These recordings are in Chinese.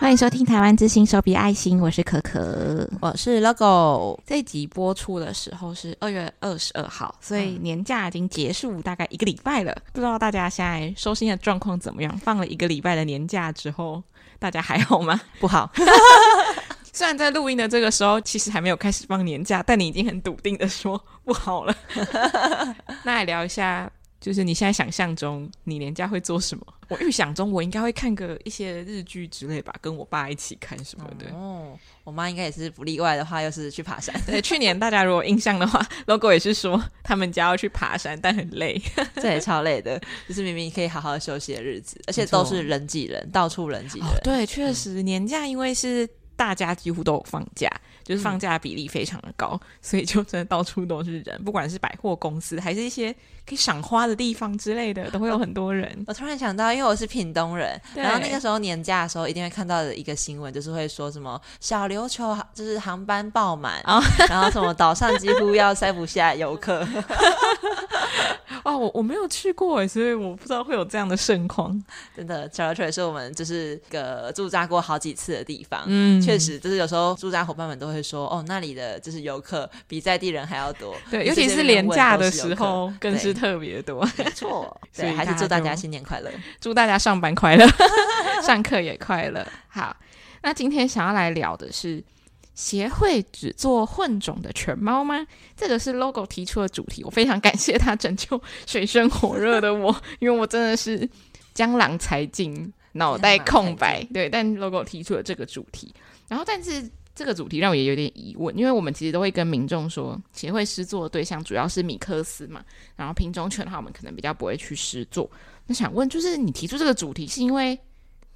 欢迎收听台湾之星手笔爱心，我是可可，我是 Logo。这集播出的时候是二月二十二号，所以年假已经结束大概一个礼拜了。不知道大家现在收心的状况怎么样？放了一个礼拜的年假之后，大家还好吗？不好。虽然在录音的这个时候，其实还没有开始放年假，但你已经很笃定的说不好了。那来聊一下。就是你现在想象中你年假会做什么？我预想中我应该会看个一些日剧之类吧，跟我爸一起看什么的。哦，我妈应该也是不例外的话，又是去爬山。对，去年大家如果印象的话，logo 也是说他们家要去爬山，但很累，这也超累的。就是明明可以好好休息的日子，而且都是人挤人，到处人挤人。哦，对，确实年假因为是大家几乎都有放假。就是放假的比例非常的高，嗯，所以就真的到处都是人，不管是百货公司，还是一些可以赏花的地方之类的，都会有很多人。我，我突然想到，因为我是屏东人，然后那个时候年假的时候，一定会看到的一个新闻，就是会说什么小琉球 就是航班爆满，哦，然后什么岛上几乎要塞不下游客。哦，我我没有去过诶，所以我不知道会有这样的盛况。真的，小琉球也是我们就是个驻扎过好几次的地方。嗯，确实，就是有时候驻扎伙伴们都会说，哦，那里的就是游客比在地人还要多。对，尤其是廉价的时候，更是特别多。没错，所以还是祝大家新年快乐，祝大家上班快乐，上课也快乐。好，那今天想要来聊的是。协会只做混种的犬猫吗？这个是 logo 提出的主题，我非常感谢他拯救水深火热的我，因为我真的是江郎才尽，脑袋空白。对，但 logo 提出了这个主题，然后但是这个主题让我也有点疑问，因为我们其实都会跟民众说，协会施作的对象主要是米克斯嘛，然后品种犬的话，我们可能比较不会去施作。那想问，就是你提出这个主题是因为？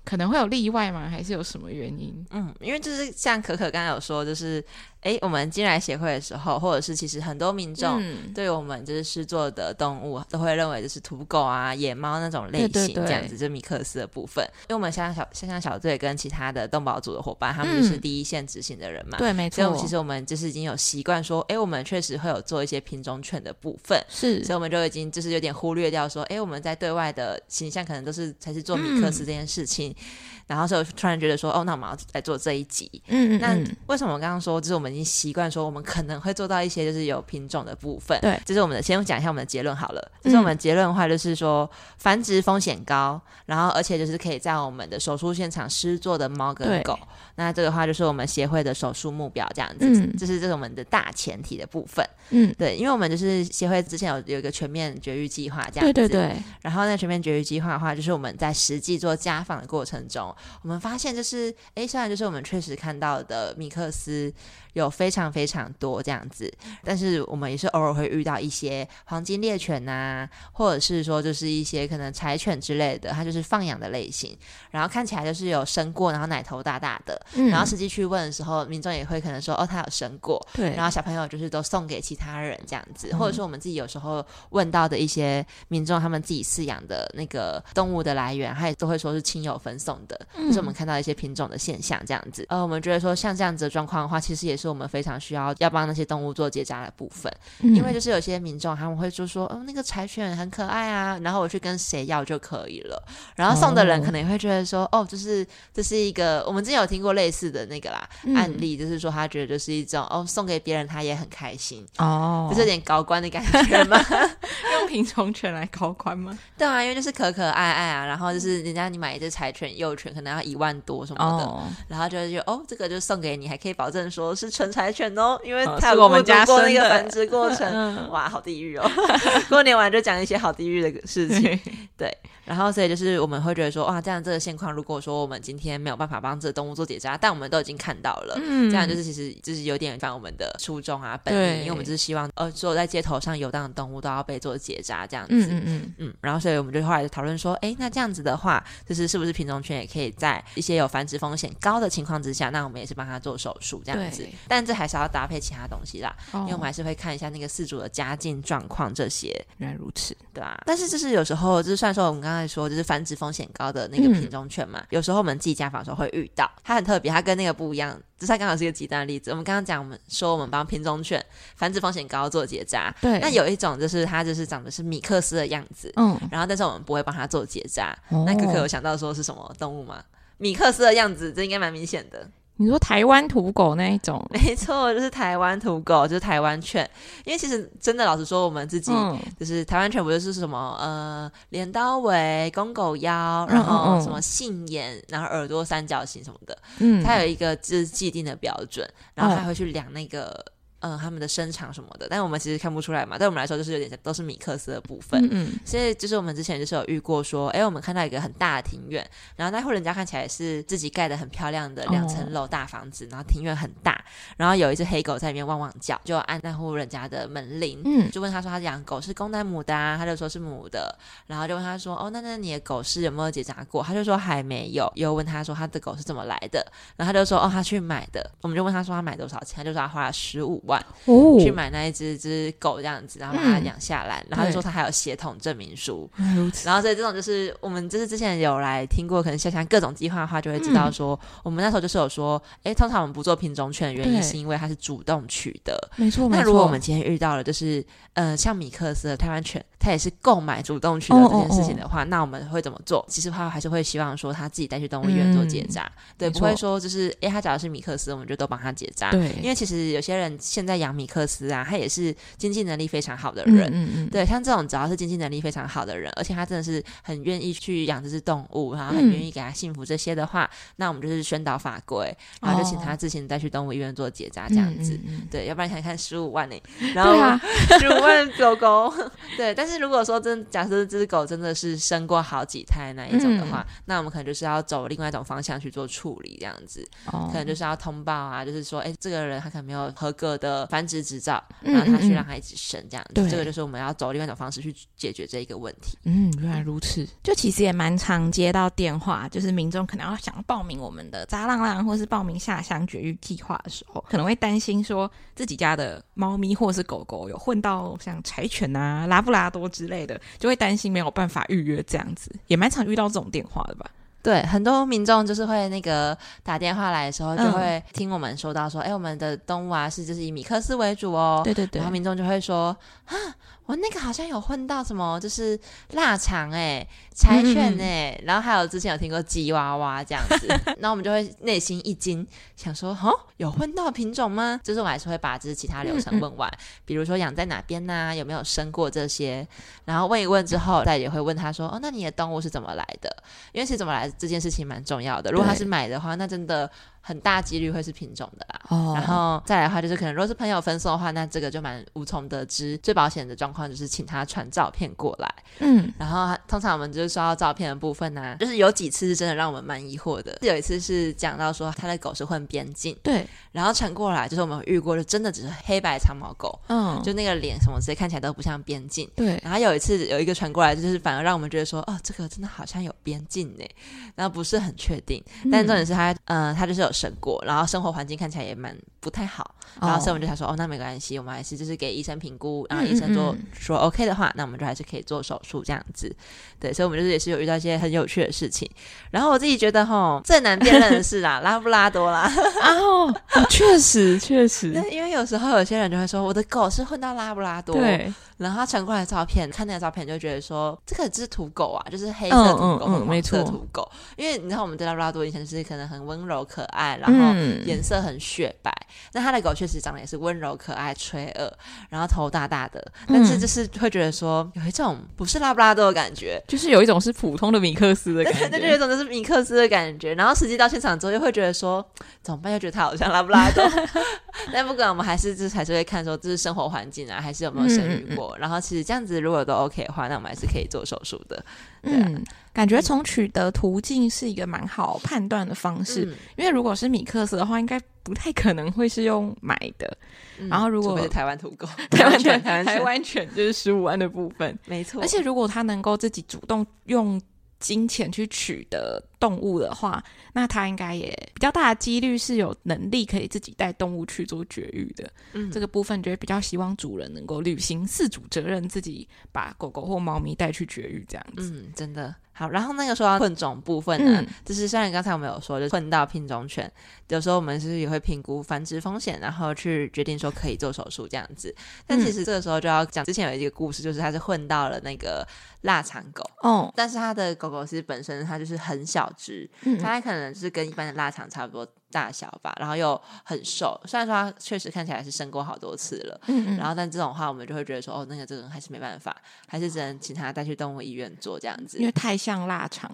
可能会有例外吗？还是有什么原因？嗯，因为就是像可可刚才有说，就是。哎，我们进来协会的时候，或者是其实很多民众对我们就是施作的动物，嗯，都会认为就是土狗啊、野猫那种类型，对对对，这样子，就米克斯的部分。因为我们像小像像小队跟其他的动保组的伙伴，他们就是第一线执行的人嘛，嗯、对，没错。所以其实我们就是已经有习惯说，哎，我们确实会有做一些品种犬的部分，是，所以我们就已经就是有点忽略掉说，哎，我们在对外的形象可能都是才是做米克斯这件事情。嗯然后就突然觉得说，哦，那我们要来做这一集。嗯，嗯，嗯，那为什么我刚刚说，就是我们已经习惯说，我们可能会做到一些就是有品种的部分。对，就是我们的先讲一下我们的结论好了。就是我们结论的话，就是说、嗯、繁殖风险高，然后而且就是可以在我们的手术现场施作的猫跟狗。那这个话就是我们协会的手术目标这样子。嗯，这是这是我们的大前提的部分。嗯，对，因为我们就是协会之前有有一个全面绝育计划这样子。对对对。然后那全面绝育计划的话，就是我们在实际做家访的过程中。我们发现，就是哎，虽然就是我们确实看到的米克斯。有非常非常多这样子，但是我们也是偶尔会遇到一些黄金猎犬呐、啊，或者是说就是一些可能柴犬之类的，它就是放养的类型，然后看起来就是有生过，然后奶头大大的，嗯、然后实际去问的时候，民众也会可能说哦，它有生过，对，然后小朋友就是都送给其他人这样子，或者说我们自己有时候问到的一些民众，他们自己饲养的那个动物的来源，他也都会说是亲友分送的，就、嗯、是我们看到一些品种的现象这样子，呃，我们觉得说像这样子的状况的话，其实也是。是我们非常需要要帮那些动物做结扎的部分，嗯，因为就是有些民众他们会就说，哦，那个柴犬很可爱啊，然后我去跟谁要就可以了，然后送的人可能也会觉得说，哦，就是这是一个我们之前有听过类似的那个啦，嗯，案例，就是说他觉得就是一种哦，送给别人他也很开心。哦，就是有点高官的感觉吗，用品种犬来高官吗？对啊，因为就是可可爱爱啊，然后就是人家你买一只柴犬幼犬可能要一万多什么的，哦，然后就是哦，这个就送给你，还可以保证说是。纯柴犬哦，因为他有我们家过那个繁殖过程，哦、哇，好地狱哦！过年完就讲一些好地狱的事情，对。然后，所以就是我们会觉得说，哇，这样这个现况，如果说我们今天没有办法帮这个动物做结扎，但我们都已经看到了，嗯，这样就是其实就是有点反我们的初衷啊，本意，因为我们就是希望，呃，所有在街头上游荡的动物都要被做结扎，这样子，嗯嗯嗯，嗯。然后，所以我们就后来就讨论说，哎，那这样子的话，就是是不是品种犬也可以在一些有繁殖风险高的情况之下，那我们也是帮他做手术这样子，但这还是要搭配其他东西啦，哦，因为我们还是会看一下那个饲主的家境状况这些。原来如此，对啊。但是就是有时候，就是算说我们刚才。说就是繁殖风险高的那个品种犬嘛，嗯，有时候我们自己家访的时候会遇到，它很特别，它跟那个不一样，就是它刚好是一个极端的例子。我们刚刚讲，我们说我们帮品种犬繁殖风险高做结扎，对，那有一种就是它就是长的是米克斯的样子，嗯，然后但是我们不会帮它做结扎。哦，那可可有想到说是什么动物吗？米克斯的样子，这应该蛮明显的。你说台湾土狗那一种，没错，就是台湾土狗，就是台湾犬。因为其实真的，老实说，我们自己、嗯、就是台湾犬，不就是什么呃，镰刀尾、公狗腰，然后什么杏眼，然后耳朵三角形什么的，嗯，它有一个就是既定的标准，然后还会去量那个。嗯，他们的身长什么的，但是我们其实看不出来嘛。对我们来说，就是有点像都是米克斯的部分。嗯，嗯，所以就是我们之前就是有遇过说，哎，我们看到一个很大的庭院，然后那户人家看起来是自己盖的很漂亮的两层楼大房子，哦，然后庭院很大，然后有一只黑狗在里面汪汪叫，就按那户人家的门铃，嗯，就问他说他养狗是公的母的啊，他就说是母的，然后就问他说，哦，那那你的狗是有没有结扎过？他就说还没有。又问他说他的狗是怎么来的？然后他就说，哦，他去买的。我们就问他说他买多少钱？他就说他花了十五万。哦。去买那一只只狗这样子，然后把它养下来，嗯，然后就说他还有血统证明书，然后所以这种就是我们就是之前有来听过，可能想想各种计划的话，就会知道说，嗯，我们那时候就是有说，哎，通常我们不做品种犬的原因是因为它是主动取得，没错。那如果我们今天遇到了就是呃像米克斯的台湾犬，它也是购买主动取得这件事情的话，哦。哦哦，那我们会怎么做？其实的话还是会希望说他自己带去动物医院做结扎，嗯，对，不会说就是哎他假如是米克斯，我们就都帮他结扎，对，因为其实有些人现在养米克斯啊，他也是经济能力非常好的人，嗯嗯，对，像这种只要是经济能力非常好的人，而且他真的是很愿意去养这只动物，然后很愿意给他幸福这些的话，嗯，那我们就是宣导法规，然后就请他自行再去动物医院做结扎这样子，对，要不然想看十五万呢，然后 十五万狗狗，对，但是如果说真假设这只狗真的是生过好几胎那一种的话，嗯，那我们可能就是要走另外一种方向去做处理这样子，哦，可能就是要通报啊，就是说，哎，这个人他可能没有合格的繁殖执照。让他去让他一直生这样子，这个就是我们要走另外一种方式去解决这一个问题。嗯，原来如此。就其实也蛮常接到电话，就是民众可能要想报名我们的扎浪浪，或是报名下乡绝育计划的时候，可能会担心说自己家的猫咪或是狗狗有混到像柴犬啊、拉布拉多之类的，就会担心没有办法预约这样子，也蛮常遇到这种电话的吧。对，很多民众就是会那个打电话来的时候，就会听我们说到说，哎、嗯，我们的动物啊是就是以米克斯为主哦。对对对。然后民众就会说，啊，我那个好像有混到什么，就是腊肠哎、柴犬哎、嗯，然后还有之前有听过吉娃娃这样子，然后我们就会内心一惊，想说，哦，有混到品种吗？就是我还是会把就是其他流程问完，比如说养在哪边呐、啊，有没有生过这些，然后问一问之后，再也会问他说，哦，那你的动物是怎么来的？因为是怎么来的？这件事情蛮重要的。如果他是买的话，那真的。很大几率会是品种的啦，oh. 然后再来的话就是可能如果是朋友分送的话，那这个就蛮无从得知。最保险的状况就是请他传照片过来，嗯，然后通常我们就是收到照片的部分呢、啊，就是有几次是真的让我们蛮疑惑的。有一次是讲到说他的狗是混边境，对，然后传过来就是我们遇过的真的只是黑白长毛狗，嗯，就那个脸什么之类看起来都不像边境，对。然后有一次有一个传过来，就是反而让我们觉得说，哦，这个真的好像有边境呢，然后不是很确定，但重点是他，嗯、呃，他就是有。生过，然后生活环境看起来也蛮不太好，然后所以我们就想说，哦，那没关系，我们还是就是给医生评估，然后医生做说 OK 的话，那我们就还是可以做手术这样子。对，所以我们就是也是有遇到一些很有趣的事情。然后我自己觉得，哈，最难辨认的是啦，拉布拉多啦。哦，确实确实，因为有时候有些人就会说，我的狗是混到拉布拉多。对。然后他传过来的照片，看那个照片就觉得说，这个只是土狗啊，就是黑色土狗和黄色土狗。因为你知道我们对拉布拉多以前是可能很温柔可爱，然后颜色很雪白。那、嗯、他的狗确实长得也是温柔可爱、垂耳，然后头大大的。但是就是会觉得说，有一种不是拉布拉多的感觉，就是有一种是普通的米克斯的感觉，对，就有一种就是米克斯的感觉。然后实际到现场之后，又会觉得说，怎么办？又觉得他好像拉布拉多。但不管我们还是就是还是会看说，这是生活环境啊，还是有没有生育过。嗯然后其实这样子如果都 OK 的话，那我们还是可以做手术的。对啊、嗯，感觉从取得途径是一个蛮好判断的方式、嗯。因为如果是米克斯的话，应该不太可能会是用买的。嗯、然后如果是台湾土狗、台湾犬、台湾犬就是十五万的部分，没错。而且如果他能够自己主动用。金钱去取得动物的话，那他应该也比较大的几率是有能力可以自己带动物去做绝育的。嗯，这个部分就会比较希望主人能够履行饲主责任，自己把狗狗或猫咪带去绝育这样子。嗯，真的。好，然后那个说到混种部分呢，嗯、就是虽然刚才我们有说，就混到品种犬，有时候我们是也会评估繁殖风险，然后去决定说可以做手术这样子。但其实这个时候就要讲，之前有一个故事，就是它是混到了那个腊肠狗哦，但是它的狗狗其实本身它就是很小只，嗯、它可能是跟一般的腊肠差不多大小吧，然后又很瘦。虽然说他确实看起来是生过好多次了，嗯嗯，然后但这种话我们就会觉得说，哦，那个这个人还是没办法，还是只能请他带去动物医院做这样子，因为太像腊肠。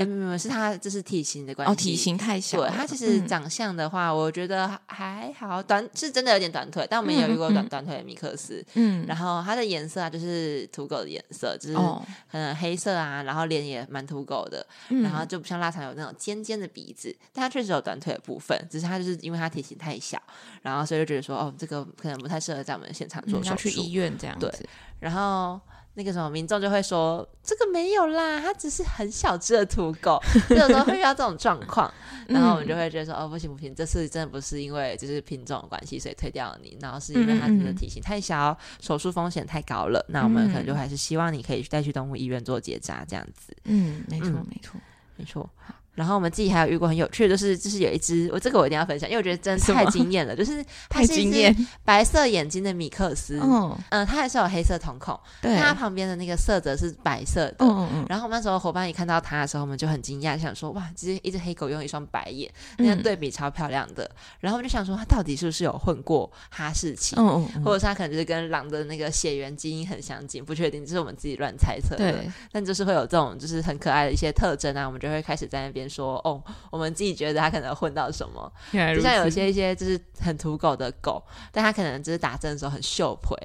没没没，是它这是体型的关系。哦，体型太小。对，他其实长相的话，我觉得还好，短是真的有点短腿，但我们也有遇过短短腿的米克斯。嗯。然后它的颜色啊，就是土狗的颜色，就是可能黑色啊，然后脸也蛮土狗的，然后就不像腊肠有那种尖尖的鼻子，但它确实有短腿的部分，只是它就是因为它体型太小，然后所以就觉得说，哦，这个可能不太适合在我们现场做手术，要去医院这样子。对，然后。那个什么民众就会说这个没有啦，它只是很小只的土狗，有时候会遇到这种状况，然后我们就会觉得说哦不行不行，这次真的不是因为就是品种的关系所以推掉了你，然后是因为它的体型太小，手术风险太高了，那我们可能就还是希望你可以带去动物医院做结扎这样子。嗯，没错没错。没错。然后我们自己还有遇过很有趣的，就是就是有一只，我这个我一定要分享，因为我觉得真的太惊艳了，就是 它是一只白色眼睛的米克斯，嗯嗯，它还是有黑色瞳孔，对，它旁边的那个色泽是白色的，嗯嗯，然后我们那时候伙伴一看到它的时候，我们就很惊讶，想说哇，这一只黑狗用一双白眼，那样对比超漂亮的，然后我们就想说它到底是不是有混过哈士奇，嗯嗯，或者是它可能就是跟狼的那个血缘基因很相近，不确定，这是我们自己乱猜测的，对，但就是会有这种就是很可爱的一些特征啊，我们就会开始在那边。说哦，我们自己觉得它可能混到什么，就像有些一些就是很土狗的狗，但它可能就是打针的时候很秀腿，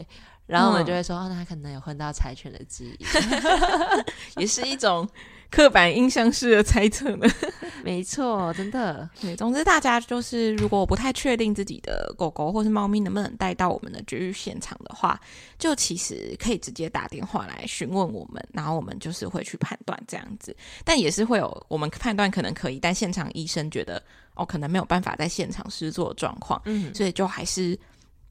然后我们就会说、嗯、哦，那它可能有混到柴犬的记忆，也是一种。刻板印象式的猜测呢？没错，真的。对，总之大家就是，如果不太确定自己的狗狗或是猫咪能不能带到我们的绝育现场的话，就其实可以直接打电话来询问我们，然后我们就是会去判断这样子。但也是会有我们判断可能可以，但现场医生觉得哦，可能没有办法在现场施做状况，嗯，所以就还是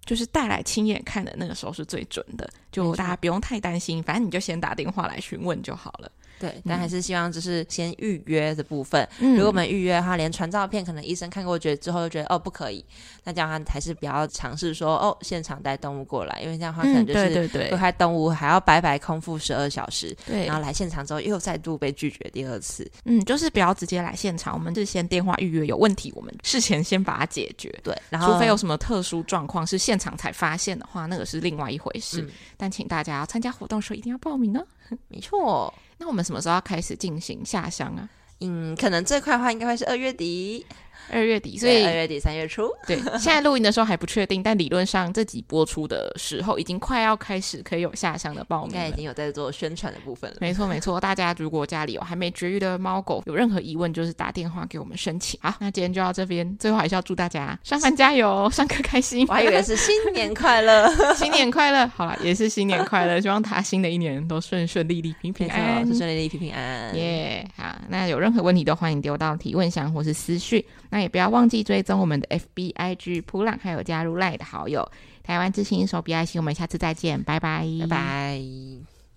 就是带来亲眼看的那个时候是最准的，就大家不用太担心，反正你就先打电话来询问就好了。对，但还是希望就是先预约的部分。嗯、如果我们预约的话，连传照片，可能医生看过觉得之后就觉得哦不可以，那这样的话还是不要尝试说哦现场带动物过来，因为这样的话可能就是会害动物还要白白空腹十二小时，对，然后来现场之后又再度被拒绝第二次。嗯，就是不要直接来现场，我们是先电话预约，有问题我们事前先把它解决。对，然后除非有什么特殊状况是现场才发现的话，那个是另外一回事。嗯、但请大家要参加活动的时候一定要报名哦。没错。那我们什么时候要开始进行下乡啊？嗯，可能最快的话应该会是二月底。二月底，所以二月底三月初，对，现在录音的时候还不确定，但理论上这集播出的时候，已经快要开始可以有下乡的报名，应该已经有在做宣传的部分了。没错没错，大家如果家里有还没绝育的猫狗，有任何疑问，就是打电话给我们申请。好，那今天就到这边，最后还是要祝大家上班加油，上课开心。我还以为是新年快乐，新年快乐。好了，也是新年快乐，希望他新的一年都顺顺利利、平平安安，顺顺利利、平平安安。耶，好，那有任何问题都欢迎丢到提问箱或是私讯，那也不要忘记追。踪我们的 FBIG 普朗，还有加入赖的好友，台湾之星手臂爱心，我们下次再见，拜拜，拜拜。